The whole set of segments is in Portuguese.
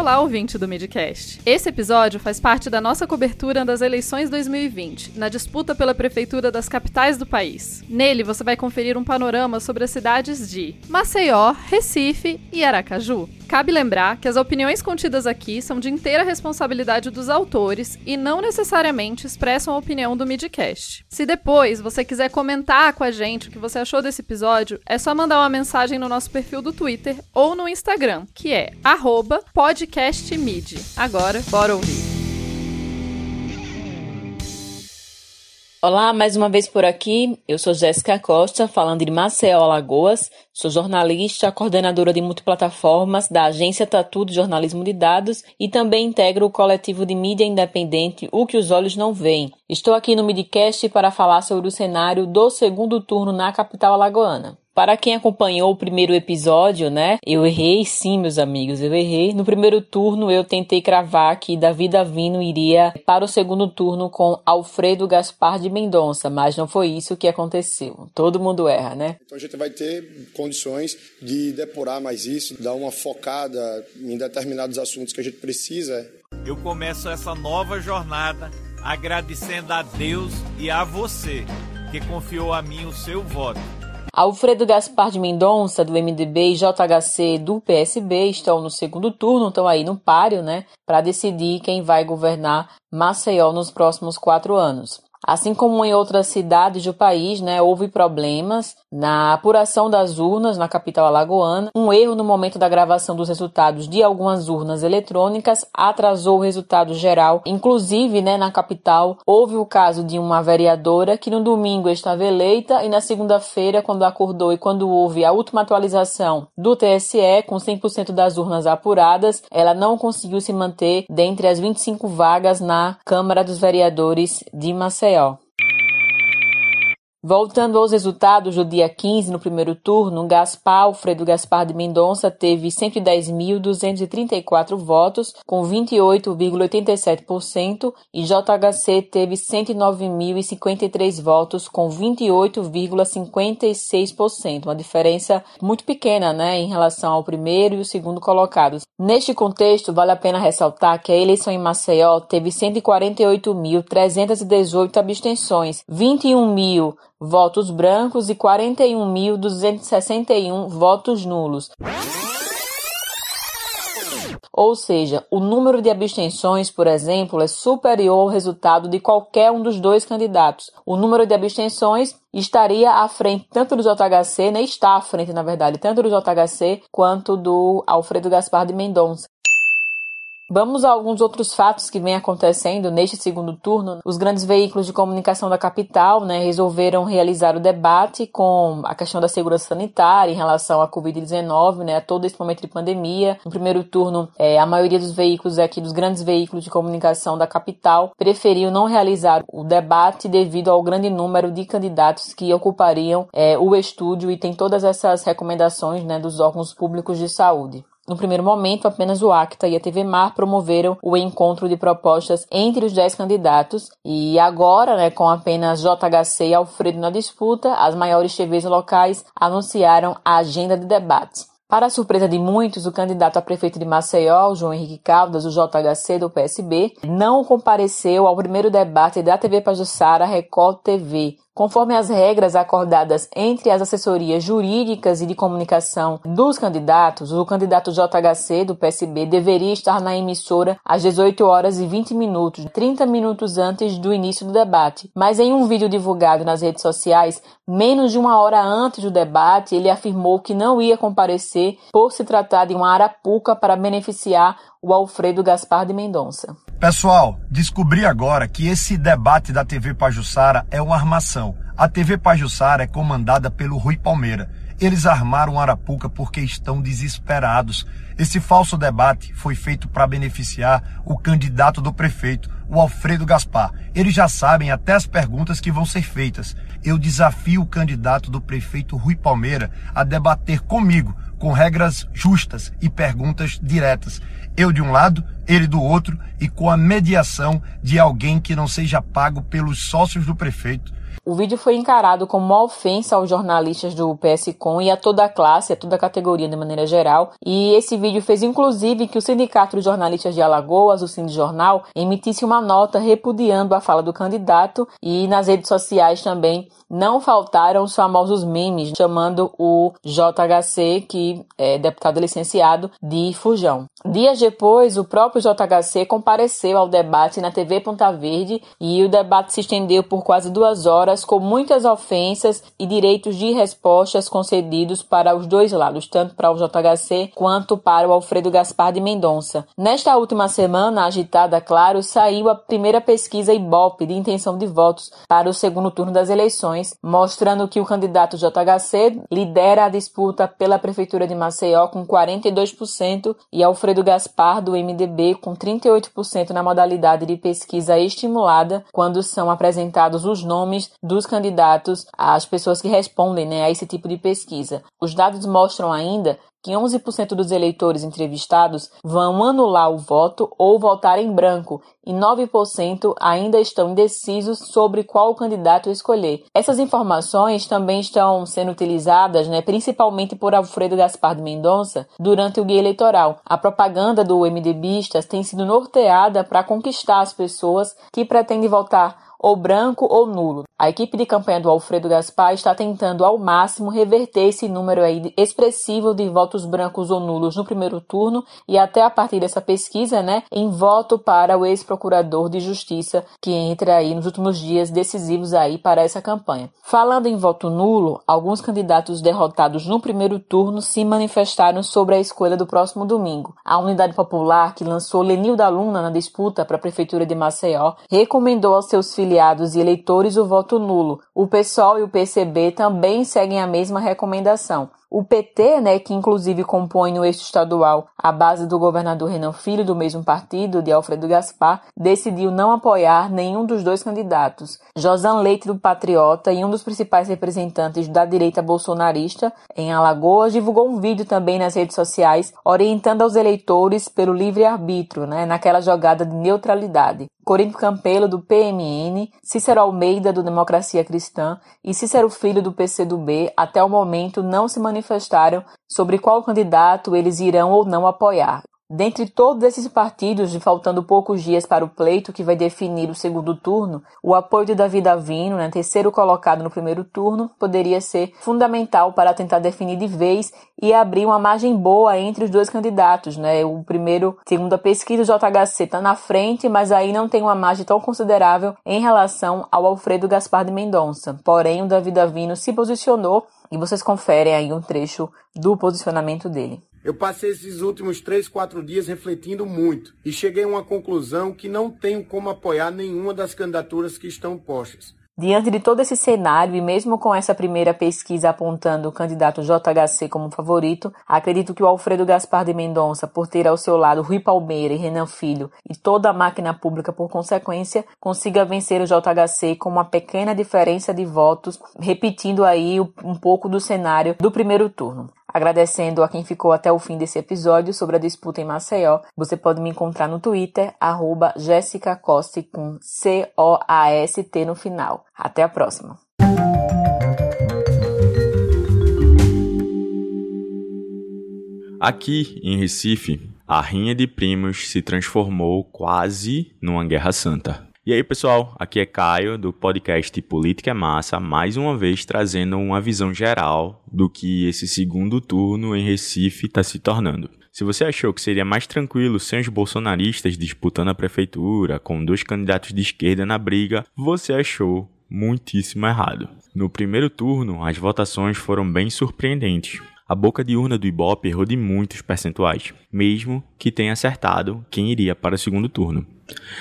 Olá, ouvinte do Midcast. Esse episódio faz parte da nossa cobertura das eleições 2020, na disputa pela prefeitura das capitais do país. Nele, você vai conferir um panorama sobre as cidades de Maceió, Recife e Aracaju. Cabe lembrar que as opiniões contidas aqui são de inteira responsabilidade dos autores e não necessariamente expressam a opinião do Midcast. Se depois você quiser comentar com a gente o que você achou desse episódio, é só mandar uma mensagem no nosso perfil do Twitter ou no Instagram, que é podcastmid. Agora, bora ouvir. Olá, mais uma vez por aqui. Eu sou Jéssica Costa, falando de Maceió, Alagoas. Sou jornalista, coordenadora de multiplataformas da agência Tatu de Jornalismo de Dados e também integro o coletivo de mídia independente O que os Olhos Não Veem. Estou aqui no Midcast para falar sobre o cenário do segundo turno na capital alagoana. Para quem acompanhou o primeiro episódio, né? Eu errei sim, meus amigos, eu errei. No primeiro turno eu tentei cravar que Davi Davino iria para o segundo turno com Alfredo Gaspar de Mendonça, mas não foi isso que aconteceu. Todo mundo erra, né? Então a gente vai ter condições de depurar mais isso, dar uma focada em determinados assuntos que a gente precisa. Eu começo essa nova jornada agradecendo a Deus e a você que confiou a mim o seu voto Alfredo Gaspar de Mendonça, do MDB, e JHC, do PSB, estão no segundo turno, estão aí no páreo, né, para decidir quem vai governar Maceió nos próximos quatro anos. Assim como em outras cidades do país, né, houve problemas na apuração das urnas na capital alagoana. Um erro no momento da gravação dos resultados de algumas urnas eletrônicas atrasou o resultado geral. Inclusive, né, na capital, houve o caso de uma vereadora que no domingo estava eleita e na segunda-feira, quando acordou e quando houve a última atualização do TSE, com 100% das urnas apuradas, ela não conseguiu se manter dentre as 25 vagas na Câmara dos Vereadores de Maceió. Israel Voltando aos resultados do dia 15, no primeiro turno, Gaspar Alfredo Gaspar de Mendonça teve 110.234 votos, com 28,87%, e JHC teve 109.053 votos, com 28,56%, uma diferença muito pequena né, em relação ao primeiro e o segundo colocados. Neste contexto, vale a pena ressaltar que a eleição em Maceió teve 148.318 abstenções, 21.000 votos brancos e 41.261 votos nulos. Ou seja, o número de abstenções, por exemplo, é superior ao resultado de qualquer um dos dois candidatos. O número de abstenções estaria à frente tanto do JHC, né, está à frente, na verdade, tanto do JHC quanto do Alfredo Gaspar de Mendonça. Vamos a alguns outros fatos que vêm acontecendo neste segundo turno. Os grandes veículos de comunicação da capital né, resolveram realizar o debate com a questão da segurança sanitária em relação à Covid-19, né, a todo esse momento de pandemia. No primeiro turno, é, a maioria dos veículos aqui, dos grandes veículos de comunicação da capital, preferiu não realizar o debate devido ao grande número de candidatos que ocupariam é, o estúdio e tem todas essas recomendações né, dos órgãos públicos de saúde. No primeiro momento, apenas o ACTA e a TV Mar promoveram o encontro de propostas entre os 10 candidatos e agora, né, com apenas JHC e Alfredo na disputa, as maiores TVs locais anunciaram a agenda de debates. Para a surpresa de muitos, o candidato a prefeito de Maceió, João Henrique Caldas, do JHC do PSB, não compareceu ao primeiro debate da TV Pajussara Record TV, Conforme as regras acordadas entre as assessorias jurídicas e de comunicação dos candidatos, o candidato JHC do PSB deveria estar na emissora às 18 horas e 20 minutos, 30 minutos antes do início do debate. Mas em um vídeo divulgado nas redes sociais, menos de uma hora antes do debate, ele afirmou que não ia comparecer por se tratar de uma arapuca para beneficiar o Alfredo Gaspar de Mendonça. Pessoal, descobri agora que esse debate da TV Pajussara é uma armação. A TV Pajussara é comandada pelo Rui Palmeira. Eles armaram Arapuca porque estão desesperados. Esse falso debate foi feito para beneficiar o candidato do prefeito, o Alfredo Gaspar. Eles já sabem até as perguntas que vão ser feitas. Eu desafio o candidato do prefeito Rui Palmeira a debater comigo com regras justas e perguntas diretas. Eu de um lado, ele do outro e com a mediação de alguém que não seja pago pelos sócios do prefeito O vídeo foi encarado como uma ofensa aos jornalistas do PSCom e a toda a classe, a toda a categoria de maneira geral. E esse vídeo fez inclusive que o Sindicato de Jornalistas de Alagoas, o Sindijornal, emitisse uma nota repudiando a fala do candidato e nas redes sociais também não faltaram os famosos memes chamando o JHC, que é deputado licenciado, de fujão. Dias depois, o próprio JHC compareceu ao debate na TV Ponta Verde e o debate se estendeu por quase duas horas, com muitas ofensas e direitos de respostas concedidos para os dois lados, tanto para o JHC quanto para o Alfredo Gaspar de Mendonça. Nesta última semana, agitada, claro, saiu a primeira pesquisa Ibope de intenção de votos para o segundo turno das eleições, mostrando que o candidato JHC lidera a disputa pela Prefeitura de Maceió com 42% e Alfredo Gaspar, do MDB, com 38% na modalidade de pesquisa estimulada, quando são apresentados os nomes dos candidatos às pessoas que respondem né, a esse tipo de pesquisa. Os dados mostram ainda que 11% dos eleitores entrevistados vão anular o voto ou votar em branco e 9% ainda estão indecisos sobre qual candidato escolher. Essas informações também estão sendo utilizadas, né, principalmente por Alfredo Gaspar de Mendonça, durante o guia eleitoral. A propaganda do MDBistas tem sido norteada para conquistar as pessoas que pretendem votar ou branco ou nulo. A equipe de campanha do Alfredo Gaspar está tentando ao máximo reverter esse número expressivo de votos brancos ou nulos no primeiro turno e até a partir dessa pesquisa, né, em voto para o ex-procurador de justiça que entra aí nos últimos dias decisivos aí para essa campanha. Falando em voto nulo, alguns candidatos derrotados no primeiro turno se manifestaram sobre a escolha do próximo domingo. A Unidade Popular, que lançou Lenil da Luna na disputa para a prefeitura de Maceió, recomendou aos seus filhos afiliados e eleitores o voto nulo. O PSOL e o PCB também seguem a mesma recomendação. O PT, né, que inclusive compõe no eixo estadual a base do governador Renan Filho, do mesmo partido, de Alfredo Gaspar, decidiu não apoiar nenhum dos dois candidatos. Josan Leite, do Patriota, e um dos principais representantes da direita bolsonarista em Alagoas, divulgou um vídeo também nas redes sociais orientando aos eleitores pelo livre-arbítrio, né, naquela jogada de neutralidade. Corinto Campelo, do PMN, Cícero Almeida, do Democracia Cristã e Cícero Filho, do PCdoB, até o momento não se manifestaram sobre qual candidato eles irão ou não apoiar. Dentre todos esses partidos, faltando poucos dias para o pleito que vai definir o segundo turno, o apoio de Davi Davino, né, terceiro colocado no primeiro turno, poderia ser fundamental para tentar definir de vez e abrir uma margem boa entre os dois candidatos. Né? O primeiro, segundo a pesquisa, o JHC está na frente, mas aí não tem uma margem tão considerável em relação ao Alfredo Gaspar de Mendonça. Porém, o Davi Davino se posicionou e vocês conferem aí um trecho do posicionamento dele. Eu passei esses últimos três, quatro dias refletindo muito e cheguei a uma conclusão que não tenho como apoiar nenhuma das candidaturas que estão postas. Diante de todo esse cenário e mesmo com essa primeira pesquisa apontando o candidato JHC como favorito, acredito que o Alfredo Gaspar de Mendonça, por ter ao seu lado Rui Palmeira e Renan Filho e toda a máquina pública por consequência, consiga vencer o JHC com uma pequena diferença de votos, repetindo aí um pouco do cenário do primeiro turno. Agradecendo a quem ficou até o fim desse episódio sobre a disputa em Maceió. Você pode me encontrar no Twitter, arroba Jessica Costa com C-O-A-S-T no final. Até a próxima. Aqui em Recife, a rinha de primos se transformou quase numa guerra santa. E aí, pessoal, aqui é Caio do podcast Política é Massa, mais uma vez trazendo uma visão geral do que esse segundo turno em Recife está se tornando. Se você achou que seria mais tranquilo sem os bolsonaristas disputando a prefeitura, com dois candidatos de esquerda na briga, você achou muitíssimo errado. No primeiro turno, as votações foram bem surpreendentes. A boca de urna do Ibope errou de muitos percentuais, mesmo que tenha acertado quem iria para o segundo turno.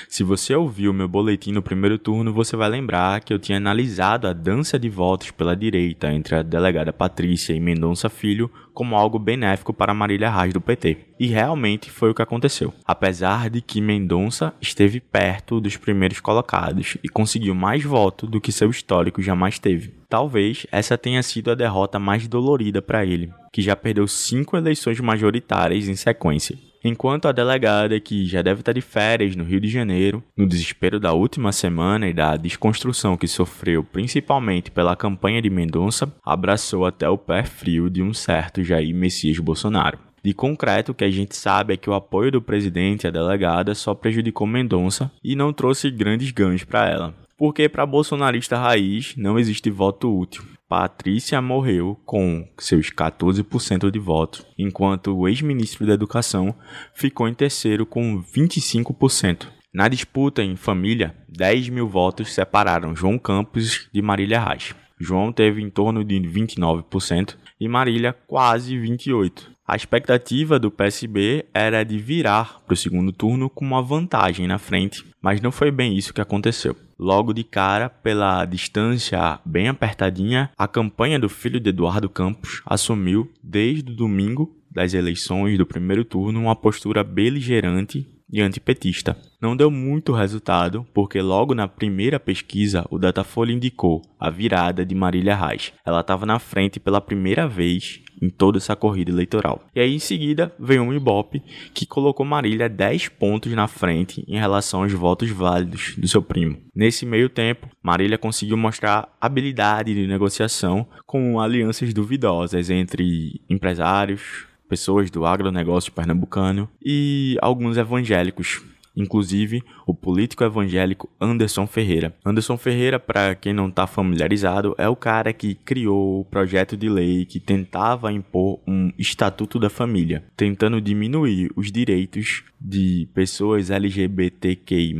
Se você ouviu meu boletim no primeiro turno, você vai lembrar que eu tinha analisado a dança de votos pela direita entre a delegada Patrícia e Mendonça Filho como algo benéfico para Marília Reis do PT. E realmente foi o que aconteceu. Apesar de que Mendonça esteve perto dos primeiros colocados e conseguiu mais votos do que seu histórico jamais teve. Talvez essa tenha sido a derrota mais dolorida para ele, que já perdeu cinco eleições majoritárias em sequência. Enquanto a delegada, que já deve estar de férias no Rio de Janeiro, no desespero da última semana e da desconstrução que sofreu principalmente pela campanha de Mendonça, abraçou até o pé frio de um certo Jair Messias Bolsonaro. De concreto, o que a gente sabe é que o apoio do presidente à delegada só prejudicou Mendonça e não trouxe grandes ganhos para ela. Porque para bolsonarista raiz não existe voto útil. Patrícia morreu com seus 14% de votos, enquanto o ex-ministro da Educação ficou em terceiro com 25%. Na disputa em família, 10 mil votos separaram João Campos de Marília Reis. João teve em torno de 29% e Marília quase 28%. A expectativa do PSB era de virar para o segundo turno com uma vantagem na frente, mas não foi bem isso que aconteceu. Logo de cara, pela distância bem apertadinha, a campanha do filho de Eduardo Campos assumiu, desde o domingo das eleições do primeiro turno, uma postura beligerante e antipetista. Não deu muito resultado, porque logo na primeira pesquisa o Datafolha indicou a virada de Marília Reis. Ela estava na frente pela primeira vez em toda essa corrida eleitoral. E aí em seguida veio um Ibope que colocou Marília 10 pontos na frente em relação aos votos válidos do seu primo. Nesse meio tempo, Marília conseguiu mostrar habilidade de negociação com alianças duvidosas entre empresários, pessoas do agronegócio pernambucano e alguns evangélicos, inclusive o político evangélico Anderson Ferreira. Anderson Ferreira, para quem não está familiarizado, é o cara que criou o projeto de lei que tentava impor um estatuto da família, tentando diminuir os direitos de pessoas LGBTQI+,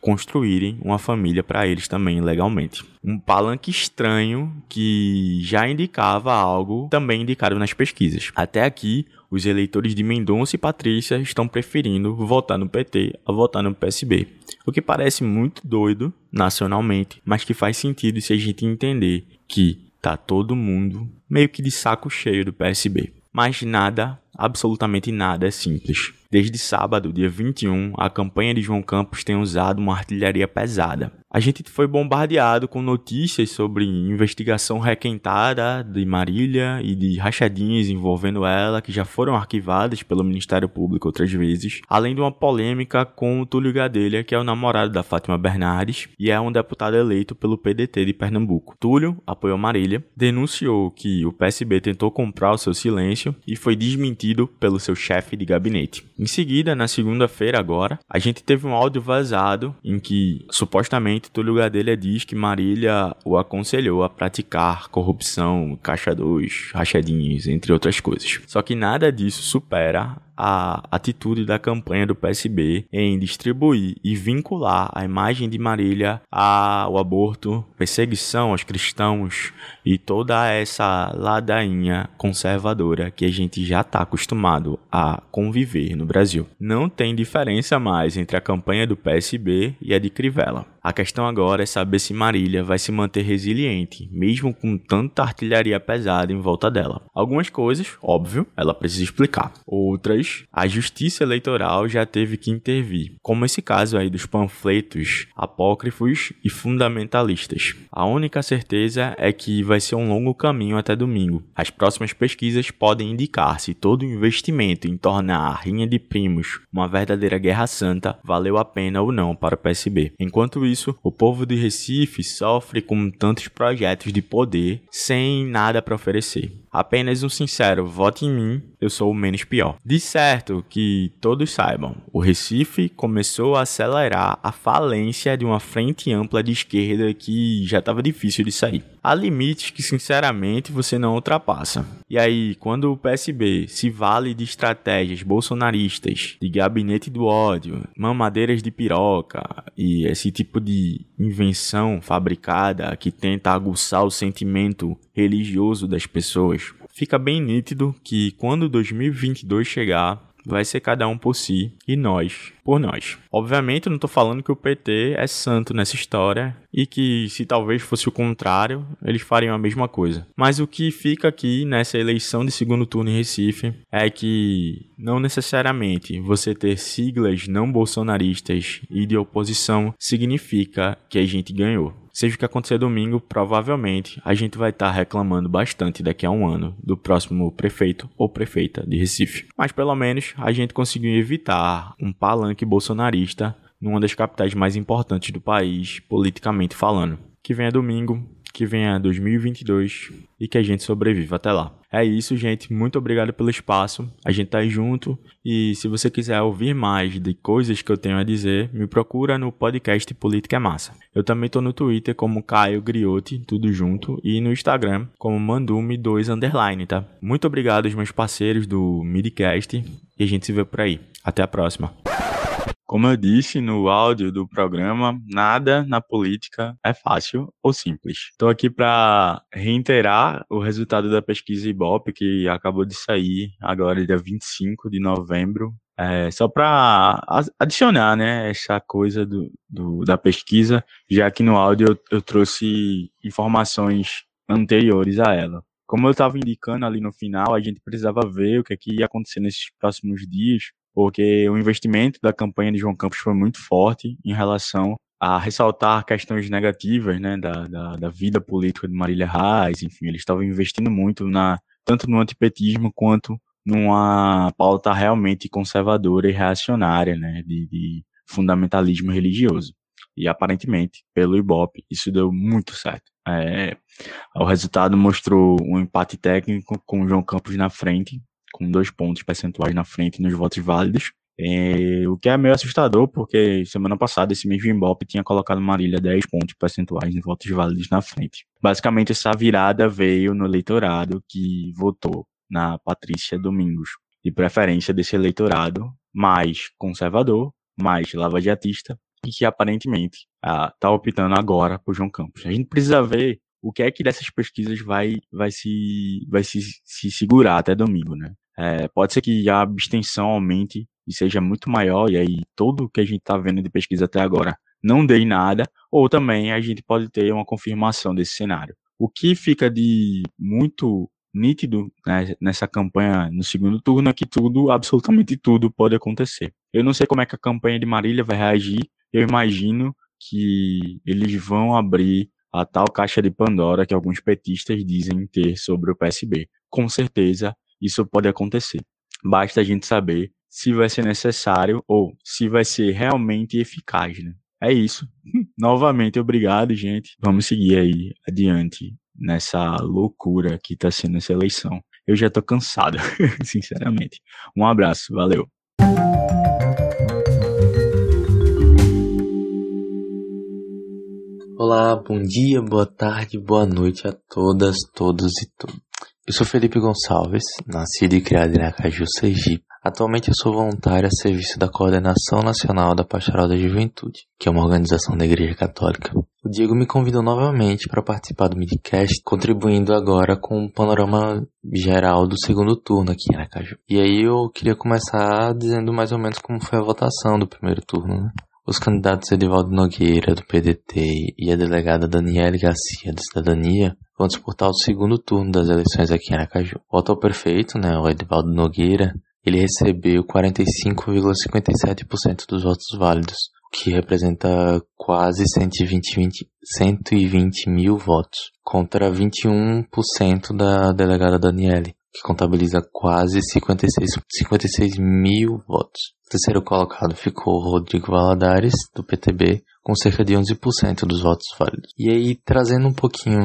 construírem uma família para eles também legalmente. Um palanque estranho que já indicava algo também indicado nas pesquisas. Até aqui, os eleitores de Mendonça e Patrícia estão preferindo votar no PT a votar no PSB. O que parece muito doido nacionalmente, mas que faz sentido se a gente entender que tá todo mundo meio que de saco cheio do PSB. Mas nada, absolutamente nada é simples. Desde sábado, dia 21, a campanha de João Campos tem usado uma artilharia pesada. A gente foi bombardeado com notícias sobre investigação requentada de Marília e de rachadinhas envolvendo ela, que já foram arquivadas pelo Ministério Público outras vezes, além de uma polêmica com o Túlio Gadelha, que é o namorado da Fátima Bernardes e é um deputado eleito pelo PDT de Pernambuco. Túlio apoiou Marília, denunciou que o PSB tentou comprar o seu silêncio e foi desmentido pelo seu chefe de gabinete. Em seguida, na segunda-feira agora, a gente teve um áudio vazado em que supostamente Túlio Gadelha diz que Marília o aconselhou a praticar corrupção, caixa 2, rachadinhas, entre outras coisas. Só que nada disso supera a atitude da campanha do PSB em distribuir e vincular a imagem de Marília ao aborto, perseguição aos cristãos e toda essa ladainha conservadora que a gente já está acostumado a conviver no Brasil. Não tem diferença mais entre a campanha do PSB e a de Crivella. A questão agora é saber se Marília vai se manter resiliente, mesmo com tanta artilharia pesada em volta dela. Algumas coisas, óbvio, ela precisa explicar. Outras, a justiça eleitoral já teve que intervir, como esse caso aí dos panfletos apócrifos e fundamentalistas. A única certeza é que vai ser um longo caminho até domingo. As próximas pesquisas podem indicar se todo investimento em tornar a rinha de primos uma verdadeira guerra santa valeu a pena ou não para o PSB. Enquanto isso, o povo de Recife sofre com tantos projetos de poder sem nada para oferecer. Apenas um sincero vote em mim, eu sou o menos pior. De certo que todos saibam, o Recife começou a acelerar a falência de uma frente ampla de esquerda que já estava difícil de sair. Há limites que, sinceramente, você não ultrapassa. E aí, quando o PSB se vale de estratégias bolsonaristas, de gabinete do ódio, mamadeiras de piroca e esse tipo de invenção fabricada que tenta aguçar o sentimento religioso das pessoas, fica bem nítido que quando 2022 chegar, vai ser cada um por si e nós por nós. Obviamente, eu não estou falando que o PT é santo nessa história e que, se talvez fosse o contrário, eles fariam a mesma coisa. Mas o que fica aqui nessa eleição de segundo turno em Recife é que não necessariamente você ter siglas não bolsonaristas e de oposição significa que a gente ganhou. Seja o que acontecer domingo, provavelmente a gente vai estar tá reclamando bastante daqui a um ano do próximo prefeito ou prefeita de Recife. Mas pelo menos a gente conseguiu evitar um palanque bolsonarista numa das capitais mais importantes do país, politicamente falando. Que venha domingo, que venha 2022 e que a gente sobreviva até lá. É isso, gente. Muito obrigado pelo espaço. A gente tá junto. E se você quiser ouvir mais de coisas que eu tenho a dizer, me procura no podcast Política é Massa. Eu também tô no Twitter como Caio Griotti, tudo junto, e no Instagram como Mandume2 underline, tá? Muito obrigado aos meus parceiros do Midcast e a gente se vê por aí. Até a próxima. Como eu disse no áudio do programa, nada na política é fácil ou simples. Estou aqui para reiterar o resultado da pesquisa Ibope, que acabou de sair agora, dia 25 de novembro. É, só para adicionar né, essa coisa do, do, da pesquisa, já que no áudio eu, eu trouxe informações anteriores a ela. Como eu estava indicando ali no final, a gente precisava ver o que, é que ia acontecer nesses próximos dias porque o investimento da campanha de João Campos foi muito forte em relação a ressaltar questões negativas, né, da, da, da vida política de Marília Reis, enfim, eles estavam investindo muito na, tanto no antipetismo quanto numa pauta realmente conservadora e reacionária, né, de, de fundamentalismo religioso. E aparentemente, pelo Ibope, isso deu muito certo. É, o resultado mostrou um empate técnico com o João Campos na frente, com dois pontos percentuais na frente nos votos válidos. É, o que é meio assustador, porque semana passada esse mesmo Ibope tinha colocado Marília 10 pontos percentuais em votos válidos na frente. Basicamente, essa virada veio no eleitorado que votou na Patrícia Domingos, de preferência desse eleitorado mais conservador, mais lavadiatista, e que aparentemente está optando agora por João Campos. A gente precisa ver o que é que dessas pesquisas vai, vai, se, vai se, se segurar até domingo, né? É, pode ser que a abstenção aumente e seja muito maior, e aí todo o que a gente está vendo de pesquisa até agora não dê nada, ou também a gente pode ter uma confirmação desse cenário. O que fica de muito nítido né, nessa campanha no segundo turno é que tudo, absolutamente tudo, pode acontecer. Eu não sei como é que a campanha de Marília vai reagir, eu imagino que eles vão abrir a tal caixa de Pandora que alguns petistas dizem ter sobre o PSB. Com certeza isso pode acontecer. Basta a gente saber se vai ser necessário ou se vai ser realmente eficaz, né? É isso. Novamente, obrigado, gente. Vamos seguir aí adiante nessa loucura que está sendo essa eleição. Eu já tô cansado, sinceramente. Um abraço, valeu. Olá, bom dia, boa tarde, boa noite a todas, todos e todos. Eu sou Felipe Gonçalves, nascido e criado em Aracaju, Sergipe. Atualmente eu sou voluntário a serviço da Coordenação Nacional da Pastoral da Juventude, que é uma organização da Igreja Católica. O Diego me convidou novamente para participar do Midcast, contribuindo agora com um panorama geral do segundo turno aqui em Aracaju. E aí eu queria começar dizendo mais ou menos como foi a votação do primeiro turno, né? Os candidatos Edivaldo Nogueira, do PDT, e a delegada Daniele Garcia, da Cidadania, vão disputar o segundo turno das eleições aqui em Aracaju. O atual prefeito, né, o Edivaldo Nogueira, ele recebeu 45,57% dos votos válidos, o que representa quase 120, 20, 120 mil votos, contra 21% da delegada Daniele, que contabiliza quase 56, 56 mil votos. O terceiro colocado ficou Rodrigo Valadares, do PTB, com cerca de 11% dos votos válidos. E aí, trazendo um pouquinho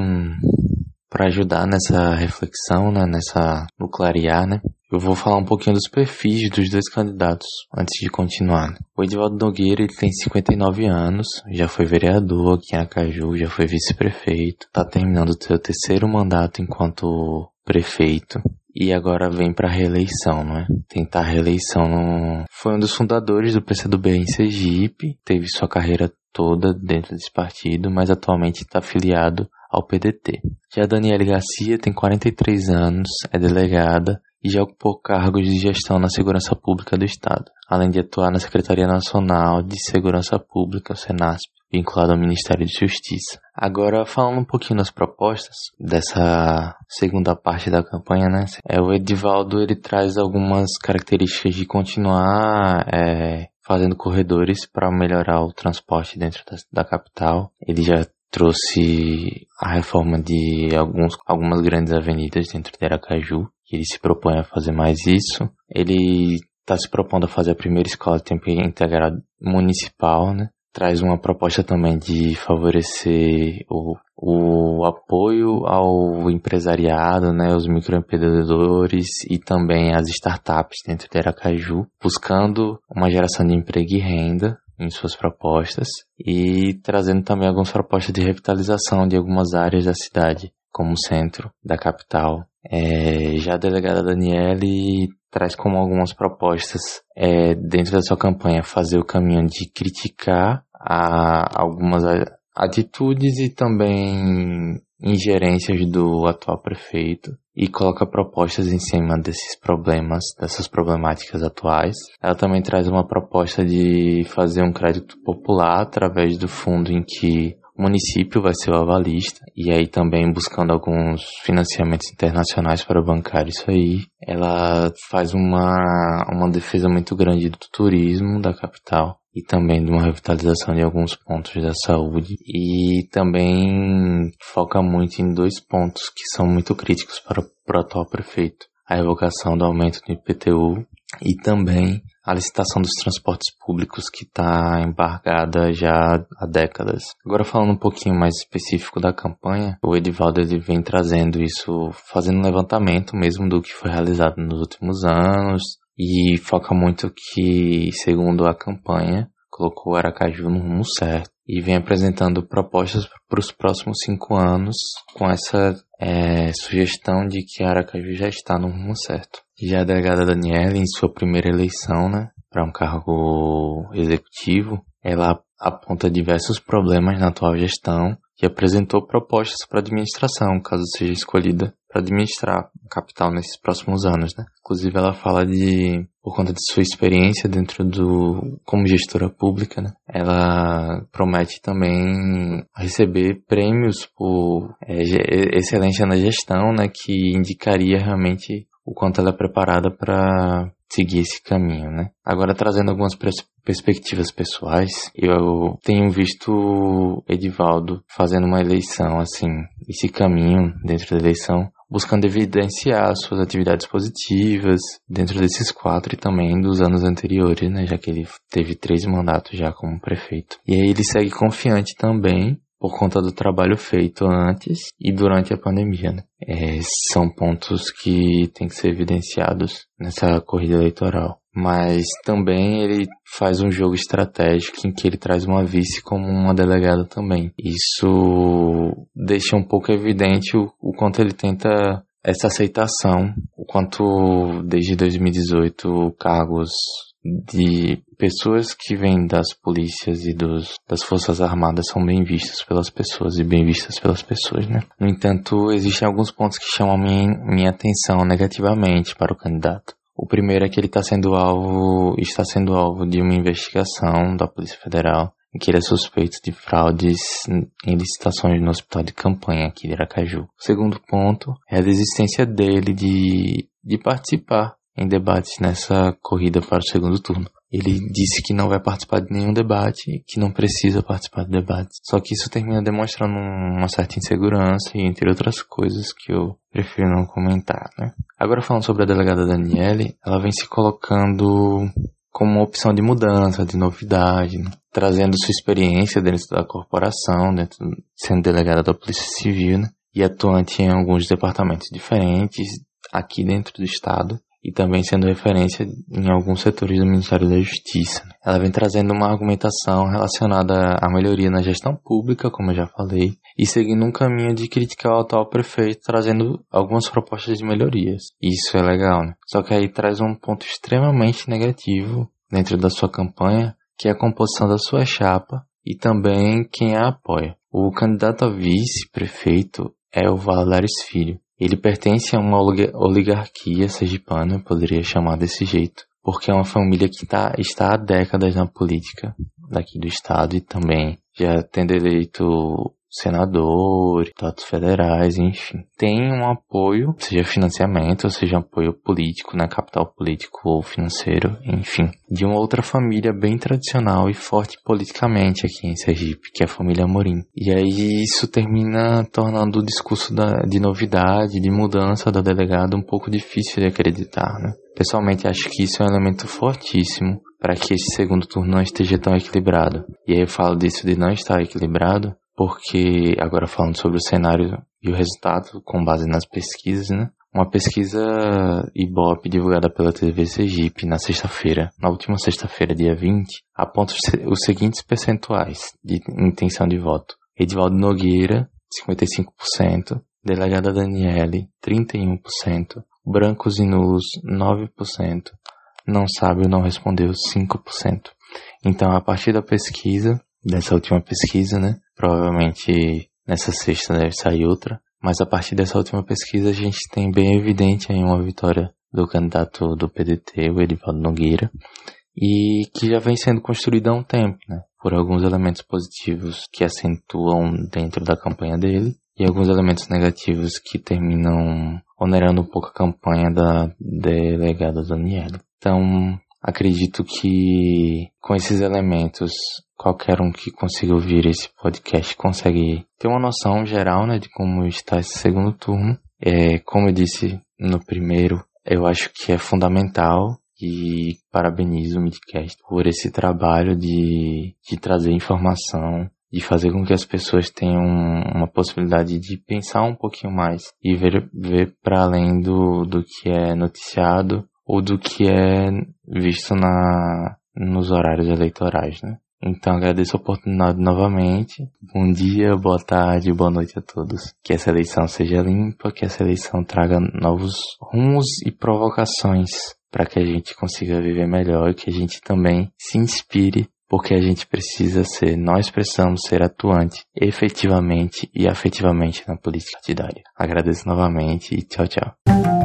para ajudar nessa reflexão, né, nessa nuclear, né, eu vou falar um pouquinho dos perfis dos dois candidatos antes de continuar. O Edivaldo Nogueira ele tem 59 anos, já foi vereador aqui em Acaju, já foi vice-prefeito, está terminando o seu terceiro mandato enquanto prefeito e agora vem para reeleição, não é? Tentar reeleição no... Foi um dos fundadores do PCdoB em Sergipe, teve sua carreira toda dentro desse partido, mas atualmente está afiliado ao PDT. Já Daniela Garcia tem 43 anos, é delegada e já ocupou cargos de gestão na segurança pública do Estado, além de atuar na Secretaria Nacional de Segurança Pública, o SENASP, vinculado ao Ministério de Justiça. Agora, falando um pouquinho das propostas dessa segunda parte da campanha, né? É, o Edivaldo ele traz algumas características de continuar é, fazendo corredores para melhorar o transporte dentro da, da, capital. Ele já trouxe a reforma de alguns, algumas grandes avenidas dentro de Aracaju, que ele se propõe a fazer mais isso. Ele está se propondo a fazer a primeira escola de tempo integrado municipal, né? Traz uma proposta também de favorecer o, o apoio ao empresariado, né, os microempreendedores e também as startups dentro de Aracaju, buscando uma geração de emprego e renda em suas propostas e trazendo também algumas propostas de revitalização de algumas áreas da cidade, como o centro da capital. É, já a delegada Daniele traz como algumas propostas é, dentro da sua campanha fazer o caminho de criticar a, algumas atitudes e também ingerências do atual prefeito e coloca propostas em cima desses problemas, dessas problemáticas atuais. Ela também traz uma proposta de fazer um crédito popular através do fundo em que município vai ser o avalista e aí também buscando alguns financiamentos internacionais para bancar isso aí. Ela faz uma, uma defesa muito grande do turismo da capital e também de uma revitalização de alguns pontos da saúde e também foca muito em dois pontos que são muito críticos para o atual prefeito. A revogação do aumento do IPTU e também a licitação dos transportes públicos que está embargada já há décadas. Agora falando um pouquinho mais específico da campanha, o Edivaldo ele vem trazendo isso, fazendo um levantamento mesmo do que foi realizado nos últimos anos, e foca muito que, segundo a campanha, colocou o Aracaju no rumo certo e vem apresentando propostas para os próximos cinco anos com essa é, sugestão de que Aracaju já está no rumo certo. Já a delegada Daniela, em sua primeira eleição né, para um cargo executivo, ela aponta diversos problemas na atual gestão e apresentou propostas para a administração, caso seja escolhida para administrar capital nesses próximos anos, né? Inclusive ela fala de, por conta de sua experiência dentro do, como gestora pública, né? Ela promete também receber prêmios por é, excelência na gestão, né? Que indicaria realmente o quanto ela é preparada para seguir esse caminho, né? Agora trazendo algumas perspectivas pessoais, eu tenho visto Edivaldo fazendo uma eleição assim, esse caminho dentro da eleição, buscando evidenciar suas atividades positivas dentro desses quatro e também dos anos anteriores, né, já que ele teve três mandatos já como prefeito. E aí ele segue confiante também por conta do trabalho feito antes e durante a pandemia. Né? É, são pontos que têm que ser evidenciados nessa corrida eleitoral. Mas também ele faz um jogo estratégico em que ele traz uma vice como uma delegada também. Isso deixa um pouco evidente o, o quanto ele tenta essa aceitação, o quanto desde 2018 cargos de pessoas que vêm das polícias e dos, das forças armadas são bem vistas pelas pessoas e bem vistas pelas pessoas, né? No entanto, existem alguns pontos que chamam minha, minha atenção negativamente para o candidato. O primeiro é que ele está sendo alvo, está sendo alvo de uma investigação da Polícia Federal em que ele é suspeito de fraudes em licitações no hospital de campanha aqui de Aracaju. O segundo ponto é a desistência dele de, de participar em debates nessa corrida para o segundo turno. Ele disse que não vai participar de nenhum debate, que não precisa participar de debates. Só que isso termina demonstrando uma certa insegurança e entre outras coisas que eu prefiro não comentar, né? Agora falando sobre a delegada Daniele, ela vem se colocando como uma opção de mudança, de novidade, né? trazendo sua experiência dentro da corporação, dentro, sendo delegada da Polícia Civil, né? e atuante em alguns departamentos diferentes aqui dentro do estado e também sendo referência em alguns setores do Ministério da Justiça. Ela vem trazendo uma argumentação relacionada à melhoria na gestão pública, como eu já falei, e seguindo um caminho de criticar o atual prefeito, trazendo algumas propostas de melhorias. Isso é legal, né? Só que aí traz um ponto extremamente negativo dentro da sua campanha, que é a composição da sua chapa e também quem a apoia. O candidato a vice-prefeito é o Valadares Filho. Ele pertence a uma oligarquia sergipana, poderia chamar desse jeito, porque é uma família que tá, está há décadas na política daqui do estado e também já tendo eleito senador, deputados federais, enfim. Tem um apoio, seja financiamento, seja apoio político, né, capital político ou financeiro, enfim, de uma outra família bem tradicional e forte politicamente aqui em Sergipe, que é a família Amorim. E aí isso termina tornando o discurso da, de novidade, de mudança da delegada um pouco difícil de acreditar, né? Pessoalmente acho que isso é um elemento fortíssimo para que esse segundo turno não esteja tão equilibrado. E aí eu falo disso de não estar equilibrado porque, agora falando sobre o cenário e o resultado com base nas pesquisas, né? Uma pesquisa Ibope divulgada pela TV Sergipe na sexta-feira, na última sexta-feira, dia 20, aponta os seguintes percentuais de intenção de voto. Edivaldo Nogueira, 55%, delegada Daniele, 31%, brancos e nulos, 9%, não sabe ou não respondeu, 5%. Então, a partir da pesquisa, dessa última pesquisa, né? Provavelmente nessa sexta deve sair outra. Mas a partir dessa última pesquisa a gente tem bem evidente aí uma vitória do candidato do PDT, o Edivaldo Nogueira, e que já vem sendo construída há um tempo, né? Por alguns elementos positivos que acentuam dentro da campanha dele e alguns elementos negativos que terminam onerando um pouco a campanha da delegada Daniela. Então, acredito que com esses elementos qualquer um que consiga ouvir esse podcast consegue ter uma noção geral, né, de como está esse segundo turno. É, como eu disse no primeiro, eu acho que é fundamental e parabenizo o Midcast por esse trabalho de, de trazer informação, de fazer com que as pessoas tenham uma possibilidade de pensar um pouquinho mais e ver, ver para além do, do que é noticiado ou do que é visto na, nos horários eleitorais, né? Então agradeço a oportunidade novamente. Bom dia, boa tarde, boa noite a todos. Que essa eleição seja limpa, que essa eleição traga novos rumos e provocações para que a gente consiga viver melhor e que a gente também se inspire, porque a gente precisa ser, nós precisamos ser atuante efetivamente e afetivamente na política partidária. Agradeço novamente e tchau, tchau.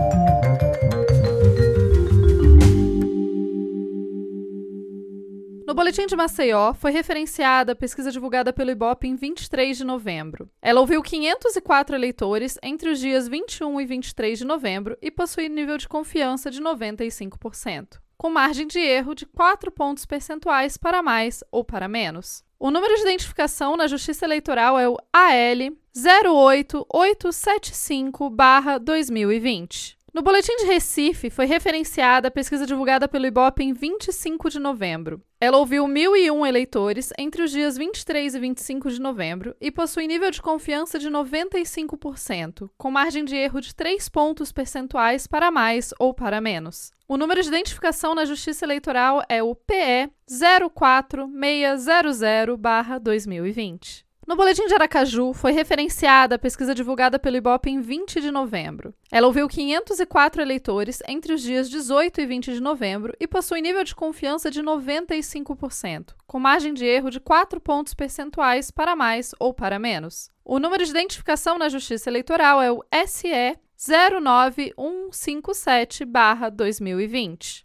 No Boletim de Maceió, foi referenciada a pesquisa divulgada pelo Ibope em 23 de novembro. Ela ouviu 504 eleitores entre os dias 21 e 23 de novembro e possui nível de confiança de 95%, com margem de erro de 4 pontos percentuais para mais ou para menos. O número de identificação na Justiça Eleitoral é o AL 08875-2020. No Boletim de Recife, foi referenciada a pesquisa divulgada pelo Ibope em 25 de novembro. Ela ouviu 1.001 eleitores entre os dias 23 e 25 de novembro e possui nível de confiança de 95%, com margem de erro de 3 pontos percentuais para mais ou para menos. O número de identificação na Justiça Eleitoral é o PE 04600-2020. No Boletim de Aracaju, foi referenciada a pesquisa divulgada pelo Ibope em 20 de novembro. Ela ouviu 504 eleitores entre os dias 18 e 20 de novembro e possui nível de confiança de 95%, com margem de erro de 4 pontos percentuais para mais ou para menos. O número de identificação na Justiça Eleitoral é o SE 09157-2020.